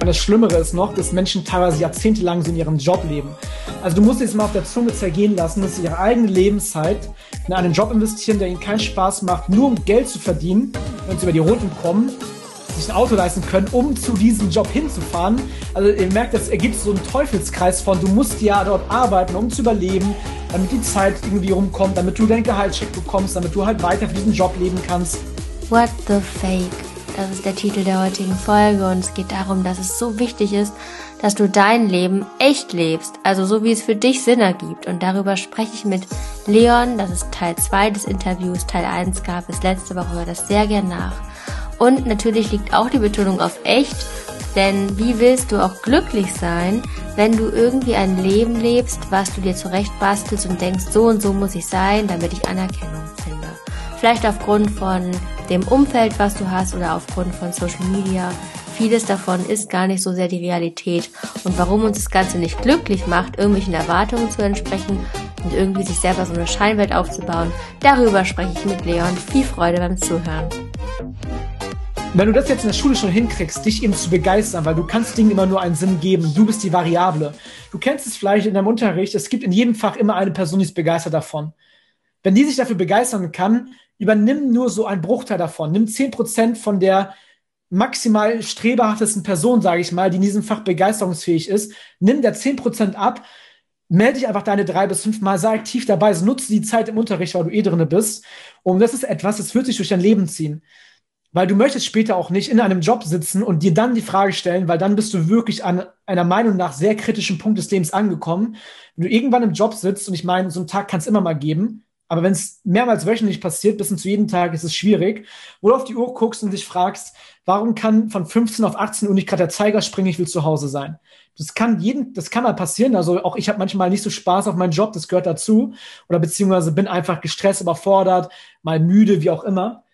Und das Schlimmere ist noch, dass Menschen teilweise jahrzehntelang so in ihrem Job leben. Also du musst jetzt mal auf der Zunge zergehen lassen, dass sie ihre eigene Lebenszeit in einen Job investieren, der ihnen keinen Spaß macht, nur um Geld zu verdienen, wenn sie über die Runden kommen, sich ein Auto leisten können, um zu diesem Job hinzufahren. Also ihr merkt, das ergibt so einen Teufelskreis von, du musst ja dort arbeiten, um zu überleben, damit die Zeit irgendwie rumkommt, damit du dein Gehaltscheck bekommst, damit du halt weiter für diesen Job leben kannst. What the Fake? Das ist der Titel der heutigen Folge und es geht darum, dass es so wichtig ist, dass du dein Leben echt lebst, also so wie es für dich Sinn ergibt. Und darüber spreche ich mit Leon, das ist Teil 2 des Interviews, Teil 1 gab es letzte Woche, hör das sehr gern nach. Und natürlich liegt auch die Betonung auf echt, denn wie willst du auch glücklich sein, wenn du irgendwie ein Leben lebst, was du dir zurecht bastelst und denkst, so und so muss ich sein, damit ich Anerkennung finde. Vielleicht aufgrund von dem Umfeld, was du hast oder aufgrund von Social Media. Vieles davon ist gar nicht so sehr die Realität. Und warum uns das Ganze nicht glücklich macht, irgendwelchen Erwartungen zu entsprechen und irgendwie sich selber so eine Scheinwelt aufzubauen, darüber spreche ich mit Leon. Viel Freude beim Zuhören. Wenn du das jetzt in der Schule schon hinkriegst, dich eben zu begeistern, weil du kannst Dingen immer nur einen Sinn geben, du bist die Variable. Du kennst es vielleicht in deinem Unterricht, es gibt in jedem Fach immer eine Person, die ist begeistert davon. Wenn die sich dafür begeistern kann, übernimm nur so einen Bruchteil davon. Nimm 10% von der maximal strebehaftesten Person, sage ich mal, die in diesem Fach begeisterungsfähig ist. Nimm der 10% ab, melde dich einfach deine drei bis fünf Mal, sei aktiv dabei, also nutze die Zeit im Unterricht, weil du eh drinne bist. Und das ist etwas, das wird sich durch dein Leben ziehen. Weil du möchtest später auch nicht in einem Job sitzen und dir dann die Frage stellen, weil dann bist du wirklich an einer Meinung nach sehr kritischen Punkt des Lebens angekommen. Wenn du irgendwann im Job sitzt, und ich meine, so einen Tag kann es immer mal geben, aber wenn es mehrmals wöchentlich passiert, bis hin zu jedem Tag, ist es schwierig. Wo du auf die Uhr guckst und dich fragst, warum kann von 15 auf 18 Uhr nicht gerade der Zeiger springen, ich will zu Hause sein. Das kann jeden, das kann mal passieren. Also auch ich habe manchmal nicht so Spaß auf meinen Job, das gehört dazu. Oder beziehungsweise bin einfach gestresst, überfordert, mal müde, wie auch immer.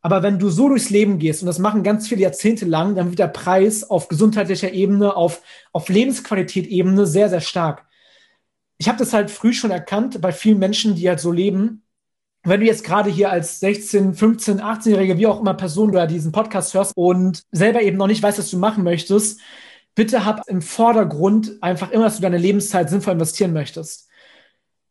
Aber wenn du so durchs Leben gehst, und das machen ganz viele Jahrzehnte lang, dann wird der Preis auf gesundheitlicher Ebene, auf, auf Lebensqualität-Ebene sehr, sehr stark ich habe das halt früh schon erkannt bei vielen Menschen, die halt so leben. Wenn du jetzt gerade hier als 16, 15, 18-jährige, wie auch immer Person oder diesen Podcast hörst und selber eben noch nicht weißt, was du machen möchtest, bitte hab im Vordergrund einfach immer, dass du deine Lebenszeit sinnvoll investieren möchtest.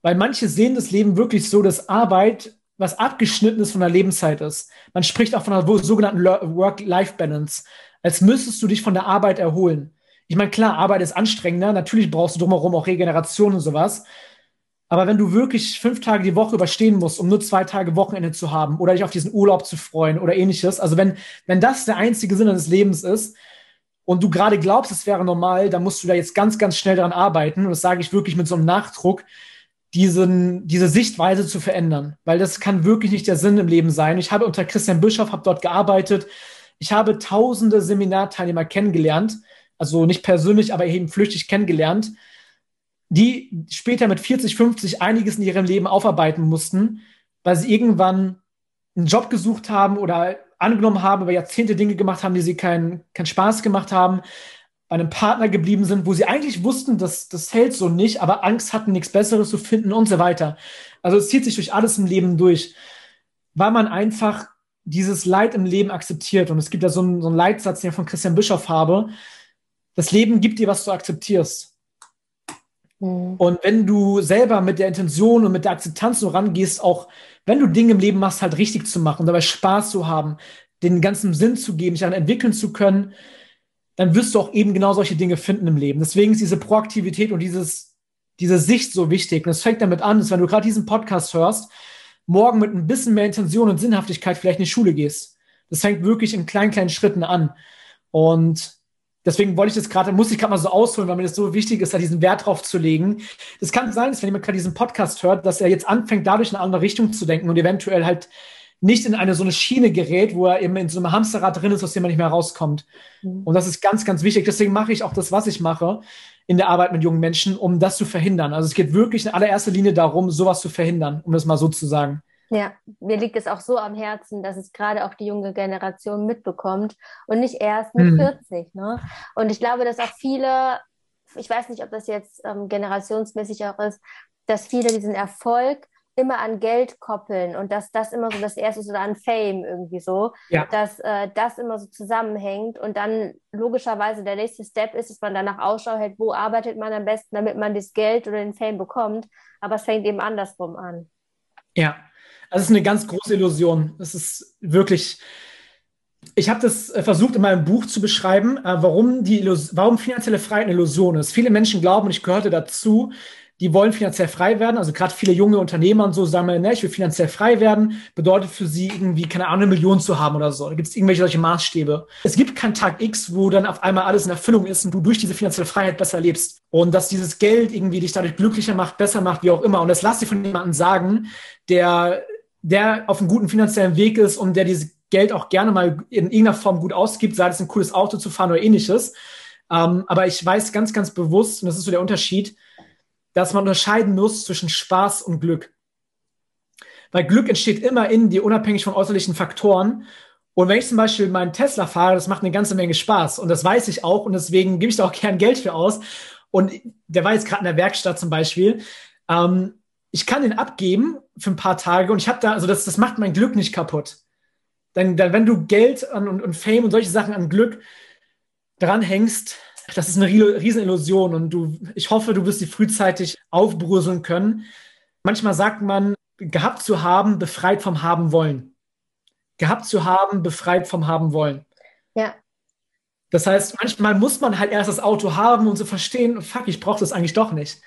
Weil manche sehen das Leben wirklich so, dass Arbeit was abgeschnitten ist von der Lebenszeit ist. Man spricht auch von einer sogenannten Work-Life-Balance, als müsstest du dich von der Arbeit erholen. Ich meine, klar, Arbeit ist anstrengender. Natürlich brauchst du drumherum auch Regeneration und sowas. Aber wenn du wirklich fünf Tage die Woche überstehen musst, um nur zwei Tage Wochenende zu haben oder dich auf diesen Urlaub zu freuen oder ähnliches, also wenn, wenn das der einzige Sinn deines Lebens ist und du gerade glaubst, es wäre normal, dann musst du da jetzt ganz, ganz schnell daran arbeiten. Und das sage ich wirklich mit so einem Nachdruck, diesen, diese Sichtweise zu verändern. Weil das kann wirklich nicht der Sinn im Leben sein. Ich habe unter Christian Bischoff, habe dort gearbeitet. Ich habe tausende Seminarteilnehmer kennengelernt also nicht persönlich, aber eben flüchtig kennengelernt, die später mit 40, 50 einiges in ihrem Leben aufarbeiten mussten, weil sie irgendwann einen Job gesucht haben oder angenommen haben, über Jahrzehnte Dinge gemacht haben, die sie keinen keinen Spaß gemacht haben, bei einem Partner geblieben sind, wo sie eigentlich wussten, dass das hält so nicht, aber Angst hatten, nichts Besseres zu finden und so weiter. Also es zieht sich durch alles im Leben durch, weil man einfach dieses Leid im Leben akzeptiert. Und es gibt ja so einen, so einen Leitsatz, den ich von Christian Bischoff habe, das Leben gibt dir, was du akzeptierst. Mhm. Und wenn du selber mit der Intention und mit der Akzeptanz so rangehst, auch wenn du Dinge im Leben machst, halt richtig zu machen, dabei Spaß zu haben, den ganzen Sinn zu geben, dich daran entwickeln zu können, dann wirst du auch eben genau solche Dinge finden im Leben. Deswegen ist diese Proaktivität und dieses, diese Sicht so wichtig. Und es fängt damit an, dass wenn du gerade diesen Podcast hörst, morgen mit ein bisschen mehr Intention und Sinnhaftigkeit vielleicht in die Schule gehst. Das fängt wirklich in kleinen, kleinen Schritten an. Und Deswegen wollte ich das gerade, muss ich gerade mal so ausholen, weil mir das so wichtig ist, da diesen Wert drauf zu legen. Es kann sein, dass wenn jemand gerade diesen Podcast hört, dass er jetzt anfängt, dadurch in eine andere Richtung zu denken und eventuell halt nicht in eine so eine Schiene gerät, wo er eben in so einem Hamsterrad drin ist, aus dem man nicht mehr rauskommt. Mhm. Und das ist ganz, ganz wichtig. Deswegen mache ich auch das, was ich mache in der Arbeit mit jungen Menschen, um das zu verhindern. Also es geht wirklich in allererster Linie darum, sowas zu verhindern, um das mal so zu sagen. Ja, mir liegt es auch so am Herzen, dass es gerade auch die junge Generation mitbekommt und nicht erst mit mhm. 40. Ne? Und ich glaube, dass auch viele, ich weiß nicht, ob das jetzt ähm, generationsmäßig auch ist, dass viele diesen Erfolg immer an Geld koppeln und dass das immer so das erste ist oder an Fame irgendwie so, ja. dass äh, das immer so zusammenhängt und dann logischerweise der nächste Step ist, dass man danach Ausschau hält, wo arbeitet man am besten, damit man das Geld oder den Fame bekommt, aber es fängt eben andersrum an. Ja, es ist eine ganz große Illusion. Es ist wirklich, ich habe das äh, versucht in meinem Buch zu beschreiben, äh, warum, die warum finanzielle Freiheit eine Illusion ist. Viele Menschen glauben, und ich gehörte dazu, die wollen finanziell frei werden. Also gerade viele junge Unternehmer und so sagen, ne, ich will finanziell frei werden, bedeutet für sie irgendwie, keine Ahnung, eine Million zu haben oder so. Da gibt es irgendwelche solche Maßstäbe. Es gibt keinen Tag X, wo dann auf einmal alles in Erfüllung ist und du durch diese finanzielle Freiheit besser lebst. Und dass dieses Geld irgendwie dich dadurch glücklicher macht, besser macht, wie auch immer. Und das lass dir von jemandem sagen, der, der auf einem guten finanziellen Weg ist und der dieses Geld auch gerne mal in irgendeiner Form gut ausgibt, sei es ein cooles Auto zu fahren oder ähnliches. Ähm, aber ich weiß ganz, ganz bewusst, und das ist so der Unterschied, dass man unterscheiden muss zwischen Spaß und Glück. Weil Glück entsteht immer in dir, unabhängig von äußerlichen Faktoren. Und wenn ich zum Beispiel meinen Tesla fahre, das macht eine ganze Menge Spaß. Und das weiß ich auch. Und deswegen gebe ich da auch gern Geld für aus. Und der war jetzt gerade in der Werkstatt zum Beispiel. Ähm, ich kann den abgeben für ein paar Tage und ich habe da, also das, das macht mein Glück nicht kaputt. Dann, dann wenn du Geld an, und, und Fame und solche Sachen an Glück dranhängst, das ist eine Riesenillusion und du, ich hoffe, du wirst sie frühzeitig aufbröseln können. Manchmal sagt man, gehabt zu haben, befreit vom haben wollen. Gehabt zu haben, befreit vom haben wollen. Ja. Das heißt, manchmal muss man halt erst das Auto haben und zu so verstehen, fuck, ich brauche das eigentlich doch nicht.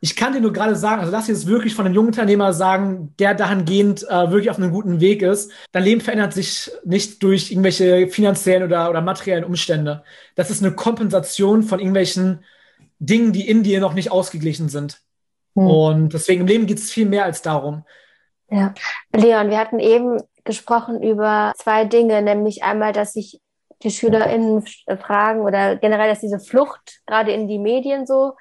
Ich kann dir nur gerade sagen, also lass dir das wirklich von einem jungen Unternehmer sagen, der dahingehend äh, wirklich auf einem guten Weg ist. Dein Leben verändert sich nicht durch irgendwelche finanziellen oder, oder materiellen Umstände. Das ist eine Kompensation von irgendwelchen Dingen, die in dir noch nicht ausgeglichen sind. Hm. Und deswegen im Leben geht es viel mehr als darum. Ja, Leon, wir hatten eben gesprochen über zwei Dinge, nämlich einmal, dass sich die SchülerInnen fragen oder generell, dass diese Flucht gerade in die Medien so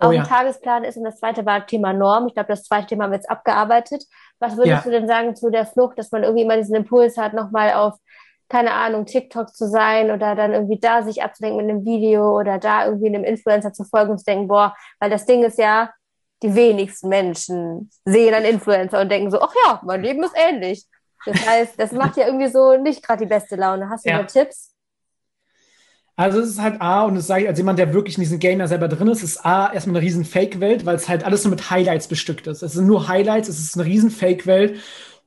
oh, auf ja. dem Tagesplan ist. Und das zweite war Thema Norm. Ich glaube, das zweite Thema haben wir jetzt abgearbeitet. Was würdest ja. du denn sagen zu der Flucht, dass man irgendwie immer diesen Impuls hat, nochmal auf, keine Ahnung, TikTok zu sein oder dann irgendwie da sich abzudenken mit einem Video oder da irgendwie einem Influencer zu folgen und zu denken, boah, weil das Ding ist ja, die wenigsten Menschen sehen einen Influencer und denken so, ach ja, mein Leben ist ähnlich. Das heißt, das macht ja irgendwie so nicht gerade die beste Laune. Hast du ja. da Tipps? Also es ist halt A, und das sage ich als jemand, der wirklich in diesem Game ja selber drin ist, ist A, erstmal eine riesen Fake-Welt, weil es halt alles nur mit Highlights bestückt ist. Es sind nur Highlights, es ist eine riesen Fake-Welt.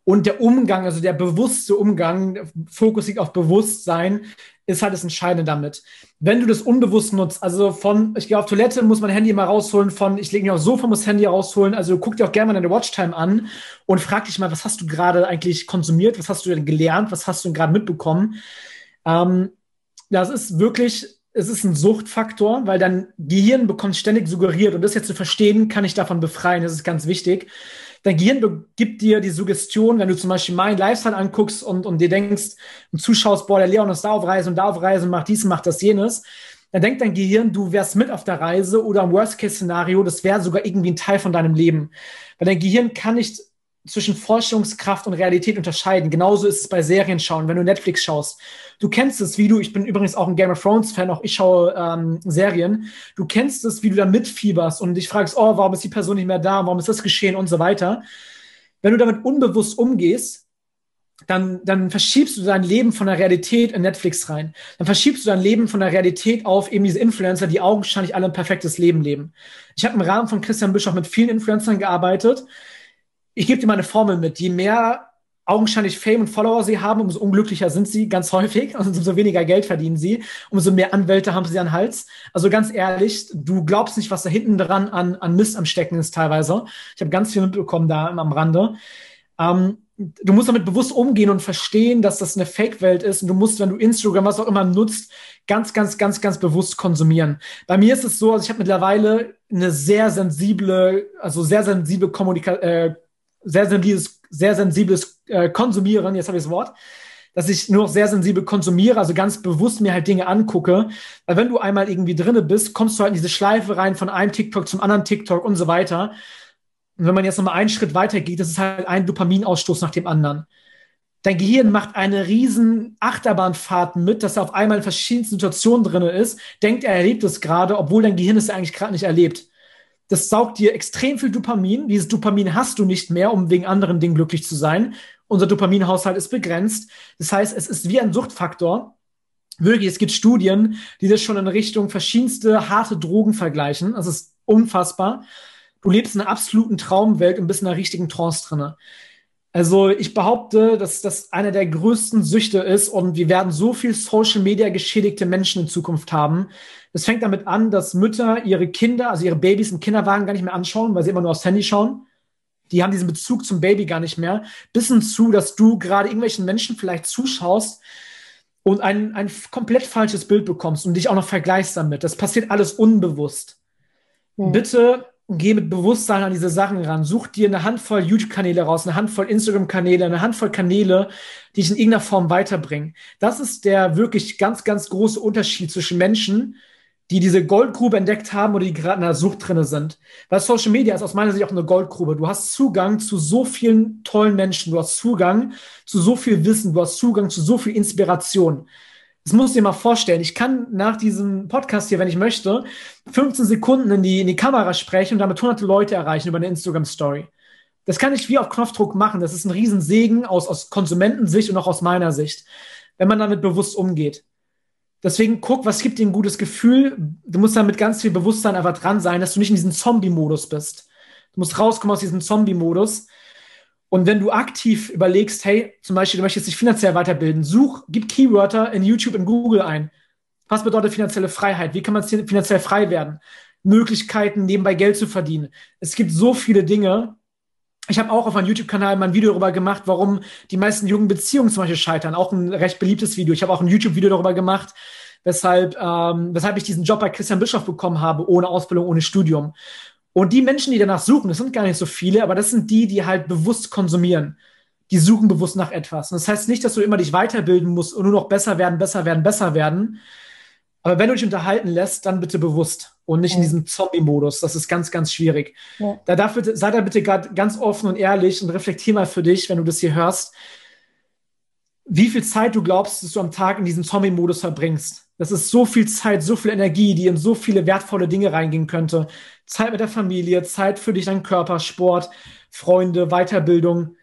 Und der Umgang, also der bewusste Umgang, Fokus liegt auf Bewusstsein, ist halt das Entscheidende damit. Wenn du das unbewusst nutzt, also von, ich gehe auf Toilette, muss mein Handy mal rausholen, von, ich lege mich aufs Sofa, muss Handy rausholen, also guck dir auch gerne mal deine Watchtime an und frag dich mal, was hast du gerade eigentlich konsumiert, was hast du denn gelernt, was hast du denn gerade mitbekommen? Ähm, das ist wirklich, es ist ein Suchtfaktor, weil dein Gehirn bekommt ständig suggeriert und das jetzt zu verstehen, kann ich davon befreien, das ist ganz wichtig. Dein Gehirn gibt dir die Suggestion, wenn du zum Beispiel meinen Lifestyle anguckst und, und dir denkst und zuschaust, boah, der Leon ist da auf Reise und da auf Reise und macht dies, macht das, jenes, dann denkt dein Gehirn, du wärst mit auf der Reise oder im Worst-Case-Szenario, das wäre sogar irgendwie ein Teil von deinem Leben. Weil dein Gehirn kann nicht zwischen Vorstellungskraft und Realität unterscheiden. Genauso ist es bei Serien schauen, wenn du Netflix schaust. Du kennst es, wie du, ich bin übrigens auch ein Game of Thrones Fan, auch ich schaue ähm, Serien. Du kennst es, wie du da mitfieberst und dich fragst, oh, warum ist die Person nicht mehr da, warum ist das geschehen und so weiter. Wenn du damit unbewusst umgehst, dann, dann verschiebst du dein Leben von der Realität in Netflix rein. Dann verschiebst du dein Leben von der Realität auf eben diese Influencer, die augenscheinlich alle ein perfektes Leben leben. Ich habe im Rahmen von Christian Bischof mit vielen Influencern gearbeitet ich gebe dir mal eine Formel mit. Je mehr augenscheinlich Fame und Follower sie haben, umso unglücklicher sind sie ganz häufig, also umso weniger Geld verdienen sie, umso mehr Anwälte haben sie an Hals. Also ganz ehrlich, du glaubst nicht, was da hinten dran an, an Mist am Stecken ist teilweise. Ich habe ganz viel mitbekommen da am Rande. Ähm, du musst damit bewusst umgehen und verstehen, dass das eine Fake-Welt ist und du musst, wenn du Instagram, was auch immer nutzt, ganz, ganz, ganz, ganz bewusst konsumieren. Bei mir ist es so, also ich habe mittlerweile eine sehr sensible, also sehr sensible Kommunikation, äh, sehr sensibles, sehr sensibles äh, Konsumieren, jetzt habe ich das Wort, dass ich nur noch sehr sensibel konsumiere, also ganz bewusst mir halt Dinge angucke. Weil wenn du einmal irgendwie drinne bist, kommst du halt in diese Schleife rein von einem TikTok zum anderen TikTok und so weiter. Und wenn man jetzt nochmal einen Schritt weiter geht, das ist halt ein Dopaminausstoß nach dem anderen. Dein Gehirn macht eine riesen Achterbahnfahrt mit, dass er auf einmal in verschiedenen Situationen drinne ist, denkt, er erlebt es gerade, obwohl dein Gehirn es eigentlich gerade nicht erlebt. Das saugt dir extrem viel Dopamin. Dieses Dopamin hast du nicht mehr, um wegen anderen Dingen glücklich zu sein. Unser Dopaminhaushalt ist begrenzt. Das heißt, es ist wie ein Suchtfaktor. Wirklich, es gibt Studien, die das schon in Richtung verschiedenste harte Drogen vergleichen. Das ist unfassbar. Du lebst in einer absoluten Traumwelt und bist in einer richtigen Trance drinne. Also ich behaupte, dass das einer der größten Süchte ist und wir werden so viel Social Media geschädigte Menschen in Zukunft haben. Es fängt damit an, dass Mütter ihre Kinder, also ihre Babys im Kinderwagen gar nicht mehr anschauen, weil sie immer nur aufs Handy schauen. Die haben diesen Bezug zum Baby gar nicht mehr. Bis hin zu, dass du gerade irgendwelchen Menschen vielleicht zuschaust und ein, ein komplett falsches Bild bekommst und dich auch noch vergleichst damit. Das passiert alles unbewusst. Mhm. Bitte geh mit Bewusstsein an diese Sachen ran. Such dir eine Handvoll YouTube-Kanäle raus, eine Handvoll Instagram-Kanäle, eine Handvoll Kanäle, die dich in irgendeiner Form weiterbringen. Das ist der wirklich ganz, ganz große Unterschied zwischen Menschen, die diese Goldgrube entdeckt haben oder die gerade in der Sucht drinne sind. Weil Social Media ist aus meiner Sicht auch eine Goldgrube. Du hast Zugang zu so vielen tollen Menschen, du hast Zugang zu so viel Wissen, du hast Zugang zu so viel Inspiration. Das musst du dir mal vorstellen. Ich kann nach diesem Podcast hier, wenn ich möchte, 15 Sekunden in die, in die Kamera sprechen und damit hunderte Leute erreichen über eine Instagram-Story. Das kann ich wie auf Knopfdruck machen. Das ist ein Riesensegen aus, aus Konsumentensicht und auch aus meiner Sicht, wenn man damit bewusst umgeht. Deswegen guck, was gibt dir ein gutes Gefühl. Du musst damit ganz viel Bewusstsein einfach dran sein, dass du nicht in diesem Zombie-Modus bist. Du musst rauskommen aus diesem Zombie-Modus und wenn du aktiv überlegst, hey, zum Beispiel, du möchtest dich finanziell weiterbilden, such, gib Keywörter in YouTube und Google ein. Was bedeutet finanzielle Freiheit? Wie kann man finanziell frei werden? Möglichkeiten, nebenbei Geld zu verdienen. Es gibt so viele Dinge. Ich habe auch auf meinem YouTube-Kanal mal ein Video darüber gemacht, warum die meisten jungen Beziehungen zum Beispiel scheitern. Auch ein recht beliebtes Video. Ich habe auch ein YouTube-Video darüber gemacht, weshalb, ähm, weshalb ich diesen Job bei Christian Bischof bekommen habe, ohne Ausbildung, ohne Studium. Und die Menschen, die danach suchen, das sind gar nicht so viele, aber das sind die, die halt bewusst konsumieren. Die suchen bewusst nach etwas. Und das heißt nicht, dass du immer dich weiterbilden musst und nur noch besser werden, besser werden, besser werden. Aber wenn du dich unterhalten lässt, dann bitte bewusst und nicht ja. in diesem Zombie-Modus. Das ist ganz, ganz schwierig. Ja. Da bitte, sei da bitte ganz offen und ehrlich und reflektier mal für dich, wenn du das hier hörst, wie viel Zeit du glaubst, dass du am Tag in diesem Zombie-Modus verbringst. Das ist so viel Zeit, so viel Energie, die in so viele wertvolle Dinge reingehen könnte. Zeit mit der Familie, Zeit für dich, deinen Körper, Sport, Freunde, Weiterbildung.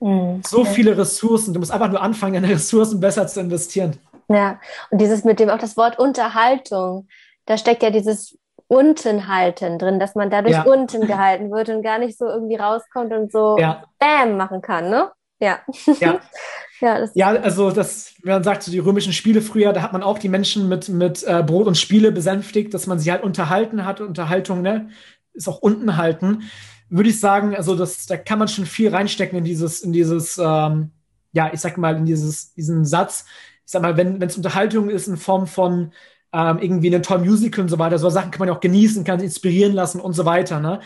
Mhm. So viele Ressourcen. Du musst einfach nur anfangen, deine Ressourcen besser zu investieren. Ja, und dieses mit dem auch das Wort Unterhaltung, da steckt ja dieses Untenhalten drin, dass man dadurch ja. unten gehalten wird und gar nicht so irgendwie rauskommt und so ja. Bam machen kann, ne? Ja. Ja. ja, ja, also das, wenn man sagt, so die römischen Spiele früher, da hat man auch die Menschen mit, mit äh, Brot und Spiele besänftigt, dass man sie halt unterhalten hat. Unterhaltung, ne, ist auch unten halten. Würde ich sagen, also das, da kann man schon viel reinstecken in dieses, in dieses, ähm, ja, ich sag mal, in dieses, diesen Satz. Ich sag mal, wenn es Unterhaltung ist in Form von ähm, irgendwie einem tollen Musical und so weiter, so Sachen kann man ja auch genießen, kann sich inspirieren lassen und so weiter, ne?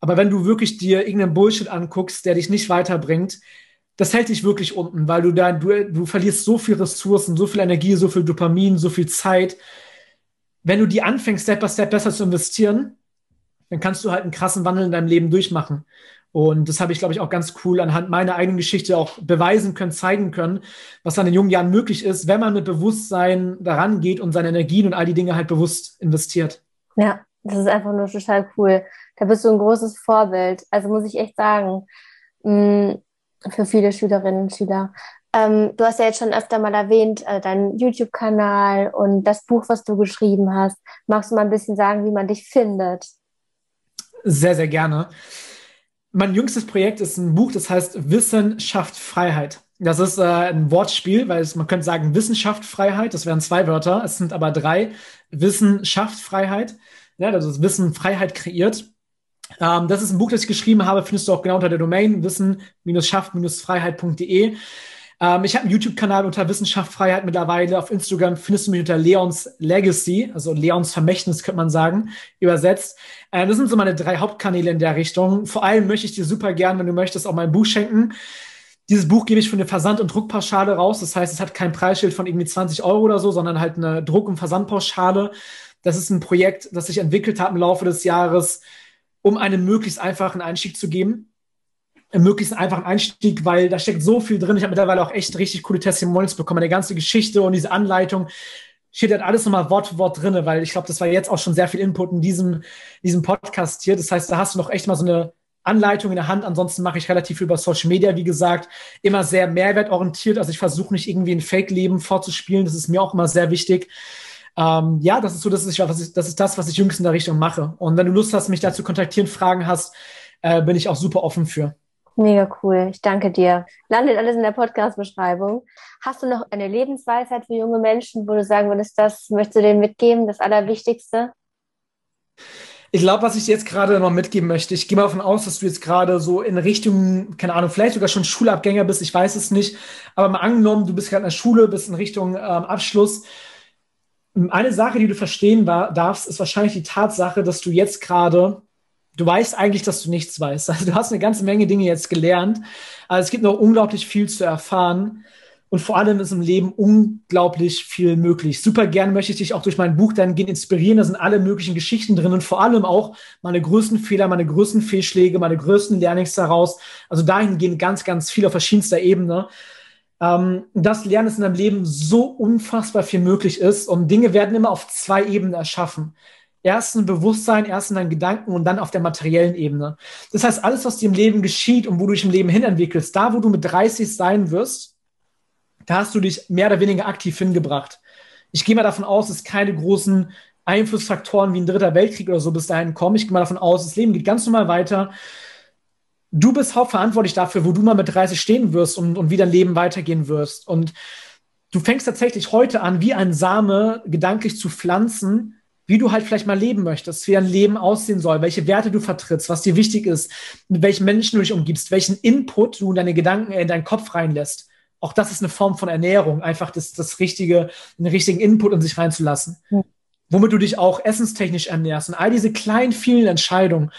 Aber wenn du wirklich dir irgendeinen Bullshit anguckst, der dich nicht weiterbringt, das hält dich wirklich unten, weil du da, du, du verlierst so viel Ressourcen, so viel Energie, so viel Dopamin, so viel Zeit. Wenn du die anfängst, Step by Step besser zu investieren, dann kannst du halt einen krassen Wandel in deinem Leben durchmachen. Und das habe ich, glaube ich, auch ganz cool anhand meiner eigenen Geschichte auch beweisen können, zeigen können, was dann in jungen Jahren möglich ist, wenn man mit Bewusstsein daran geht und seine Energien und all die Dinge halt bewusst investiert. Ja, das ist einfach nur total cool. Da bist du ein großes Vorbild. Also muss ich echt sagen, mh, mm, für viele Schülerinnen und Schüler. Ähm, du hast ja jetzt schon öfter mal erwähnt, äh, deinen YouTube-Kanal und das Buch, was du geschrieben hast. Magst du mal ein bisschen sagen, wie man dich findet? Sehr, sehr gerne. Mein jüngstes Projekt ist ein Buch, das heißt Wissenschaft Freiheit. Das ist äh, ein Wortspiel, weil es, man könnte sagen Wissenschaft Freiheit, das wären zwei Wörter, es sind aber drei. Wissenschaft Freiheit, ja, das ist Wissen Freiheit kreiert. Ähm, das ist ein Buch, das ich geschrieben habe, findest du auch genau unter der Domain wissen-schaft-freiheit.de. Ähm, ich habe einen YouTube-Kanal unter Wissenschaft Freiheit mittlerweile. Auf Instagram findest du mich unter Leons Legacy, also Leons Vermächtnis, könnte man sagen, übersetzt. Äh, das sind so meine drei Hauptkanäle in der Richtung. Vor allem möchte ich dir super gern, wenn du möchtest, auch mein Buch schenken. Dieses Buch gebe ich für eine Versand- und Druckpauschale raus. Das heißt, es hat kein Preisschild von irgendwie 20 Euro oder so, sondern halt eine Druck- und Versandpauschale. Das ist ein Projekt, das sich entwickelt hat im Laufe des Jahres um einen möglichst einfachen Einstieg zu geben. Einen möglichst einfachen Einstieg, weil da steckt so viel drin. Ich habe mittlerweile auch echt richtig coole Testimonials bekommen. Eine ganze Geschichte und diese Anleitung. steht halt alles nochmal Wort für Wort drinne, weil ich glaube, das war jetzt auch schon sehr viel Input in diesem, diesem Podcast hier. Das heißt, da hast du noch echt mal so eine Anleitung in der Hand. Ansonsten mache ich relativ viel über Social Media, wie gesagt, immer sehr mehrwertorientiert. Also ich versuche nicht irgendwie ein Fake-Leben vorzuspielen. Das ist mir auch immer sehr wichtig. Ähm, ja, das ist so, das ist, was ich, das ist das, was ich jüngst in der Richtung mache. Und wenn du Lust hast, mich da zu kontaktieren, Fragen hast, äh, bin ich auch super offen für. Mega cool. Ich danke dir. Landet alles in der Podcast-Beschreibung. Hast du noch eine Lebensweisheit für junge Menschen, wo du sagen würdest, das möchtest du denen mitgeben, das Allerwichtigste? Ich glaube, was ich jetzt gerade noch mitgeben möchte, ich gehe mal davon aus, dass du jetzt gerade so in Richtung, keine Ahnung, vielleicht sogar schon Schulabgänger bist, ich weiß es nicht, aber mal angenommen, du bist gerade in der Schule, bist in Richtung ähm, Abschluss. Eine Sache, die du verstehen war, darfst, ist wahrscheinlich die Tatsache, dass du jetzt gerade, du weißt eigentlich, dass du nichts weißt. Also du hast eine ganze Menge Dinge jetzt gelernt, aber es gibt noch unglaublich viel zu erfahren. Und vor allem ist im Leben unglaublich viel möglich. Super gern möchte ich dich auch durch mein Buch dann gehen inspirieren. Da sind alle möglichen Geschichten drin und vor allem auch meine größten Fehler, meine größten Fehlschläge, meine größten Learnings daraus. Also dahingehend ganz, ganz viel auf verschiedenster Ebene. Ähm, das Lernen ist in deinem Leben so unfassbar viel möglich ist und Dinge werden immer auf zwei Ebenen erschaffen. Erst ein Bewusstsein, erst in deinen Gedanken und dann auf der materiellen Ebene. Das heißt, alles, was dir im Leben geschieht und wo du dich im Leben hin entwickelst, da, wo du mit 30 sein wirst, da hast du dich mehr oder weniger aktiv hingebracht. Ich gehe mal davon aus, dass keine großen Einflussfaktoren wie ein dritter Weltkrieg oder so bis dahin kommen. Ich gehe mal davon aus, das Leben geht ganz normal weiter. Du bist hauptverantwortlich dafür, wo du mal mit 30 stehen wirst und, und wie dein Leben weitergehen wirst. Und du fängst tatsächlich heute an, wie ein Same gedanklich zu pflanzen, wie du halt vielleicht mal leben möchtest, wie dein Leben aussehen soll, welche Werte du vertrittst, was dir wichtig ist, mit welchen Menschen du dich umgibst, welchen Input du in deine Gedanken, in deinen Kopf reinlässt auch das ist eine Form von Ernährung, einfach das, das richtige, den richtigen Input in sich reinzulassen. Ja. Womit du dich auch essenstechnisch ernährst und all diese kleinen, vielen Entscheidungen.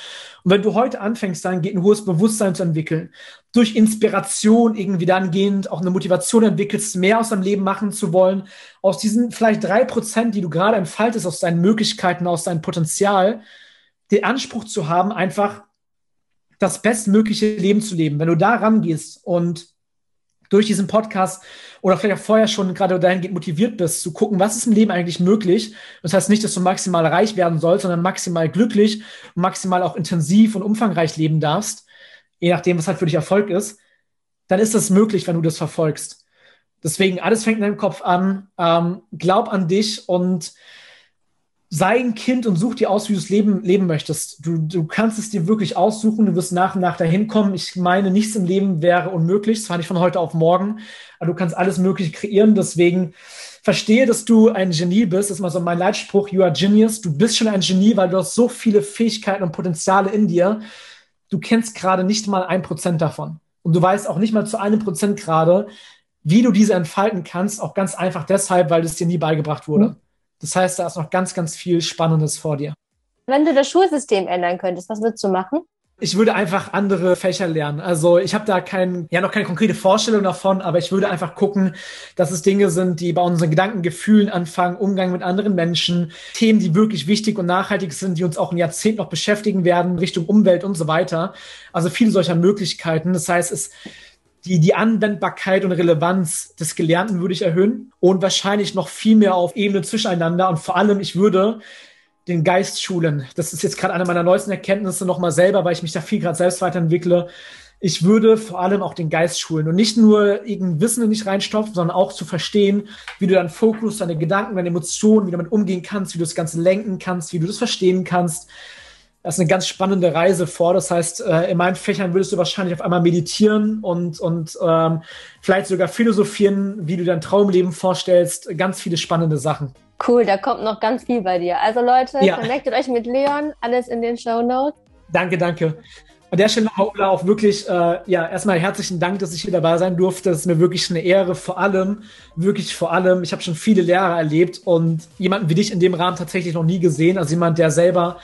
Und wenn du heute anfängst, dann geht ein hohes Bewusstsein zu entwickeln, durch Inspiration irgendwie dann gehend auch eine Motivation entwickelst, mehr aus deinem Leben machen zu wollen, aus diesen vielleicht drei Prozent, die du gerade entfaltest, aus deinen Möglichkeiten, aus deinem Potenzial, den Anspruch zu haben, einfach das bestmögliche Leben zu leben. Wenn du da rangehst und durch diesen Podcast oder vielleicht auch vorher schon gerade dahingehend motiviert bist, zu gucken, was ist im Leben eigentlich möglich. Das heißt nicht, dass du maximal reich werden sollst, sondern maximal glücklich maximal auch intensiv und umfangreich leben darfst, je nachdem, was halt für dich Erfolg ist, dann ist das möglich, wenn du das verfolgst. Deswegen, alles fängt in deinem Kopf an. Ähm, glaub an dich und sei ein Kind und such dir aus, wie du es leben, leben möchtest. Du, du kannst es dir wirklich aussuchen, du wirst nach und nach dahin kommen. Ich meine, nichts im Leben wäre unmöglich, das war nicht von heute auf morgen, aber du kannst alles Mögliche kreieren. Deswegen verstehe, dass du ein Genie bist. Das ist mal so mein Leitspruch, you are genius. Du bist schon ein Genie, weil du hast so viele Fähigkeiten und Potenziale in dir. Du kennst gerade nicht mal ein Prozent davon. Und du weißt auch nicht mal zu einem Prozent gerade, wie du diese entfalten kannst, auch ganz einfach deshalb, weil es dir nie beigebracht wurde. Mhm. Das heißt, da ist noch ganz, ganz viel Spannendes vor dir. Wenn du das Schulsystem ändern könntest, was würdest du machen? Ich würde einfach andere Fächer lernen. Also ich habe da kein, ja noch keine konkrete Vorstellung davon, aber ich würde einfach gucken, dass es Dinge sind, die bei unseren Gedanken, Gefühlen anfangen, Umgang mit anderen Menschen, Themen, die wirklich wichtig und nachhaltig sind, die uns auch ein Jahrzehnt noch beschäftigen werden, Richtung Umwelt und so weiter. Also viele solcher Möglichkeiten. Das heißt, es die, die Anwendbarkeit und Relevanz des Gelernten würde ich erhöhen und wahrscheinlich noch viel mehr auf Ebene zwischeneinander. Und vor allem, ich würde den Geist schulen. Das ist jetzt gerade eine meiner neuesten Erkenntnisse nochmal selber, weil ich mich da viel gerade selbst weiterentwickle. Ich würde vor allem auch den Geist schulen und nicht nur irgendein Wissen in dich reinstopfen, sondern auch zu verstehen, wie du deinen Fokus, deine Gedanken, deine Emotionen, wie du damit umgehen kannst, wie du das Ganze lenken kannst, wie du das verstehen kannst das ist eine ganz spannende Reise vor. Das heißt, äh, in meinen Fächern würdest du wahrscheinlich auf einmal meditieren und, und ähm, vielleicht sogar philosophieren, wie du dein Traumleben vorstellst. Ganz viele spannende Sachen. Cool, da kommt noch ganz viel bei dir. Also Leute, ja. connectet euch mit Leon, alles in den Show Notes. Danke, danke. An der Stelle, Paula, auch wirklich, äh, ja, erstmal herzlichen Dank, dass ich hier dabei sein durfte. Das ist mir wirklich eine Ehre. Vor allem, wirklich vor allem, ich habe schon viele Lehrer erlebt und jemanden wie dich in dem Rahmen tatsächlich noch nie gesehen. Also jemand, der selber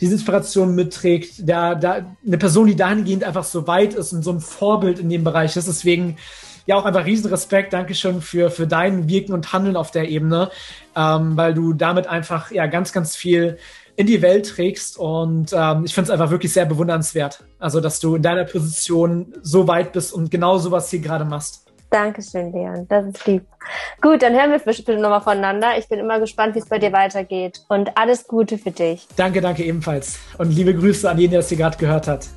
diese Inspiration mitträgt, da, da eine Person, die dahingehend einfach so weit ist und so ein Vorbild in dem Bereich ist. Deswegen ja auch einfach riesen Respekt, Dankeschön für, für dein Wirken und Handeln auf der Ebene, ähm, weil du damit einfach ja ganz, ganz viel in die Welt trägst und ähm, ich finde es einfach wirklich sehr bewundernswert. Also, dass du in deiner Position so weit bist und genau sowas hier gerade machst. Dankeschön, Leon. Das ist lieb. Gut, dann hören wir bestimmt nochmal voneinander. Ich bin immer gespannt, wie es bei dir weitergeht. Und alles Gute für dich. Danke, danke ebenfalls. Und liebe Grüße an jeden, der das hier gerade gehört hat.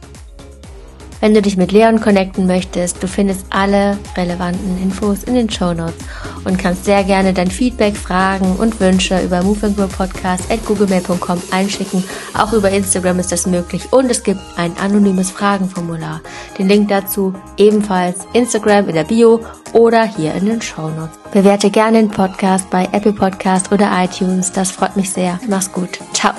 Wenn du dich mit Leon connecten möchtest, du findest alle relevanten Infos in den Show Notes und kannst sehr gerne dein Feedback, Fragen und Wünsche über moveandgrowpodcast.googlemail.com einschicken. Auch über Instagram ist das möglich und es gibt ein anonymes Fragenformular. Den Link dazu ebenfalls Instagram in der Bio oder hier in den Show Notes. Bewerte gerne den Podcast bei Apple Podcast oder iTunes. Das freut mich sehr. Mach's gut. Ciao.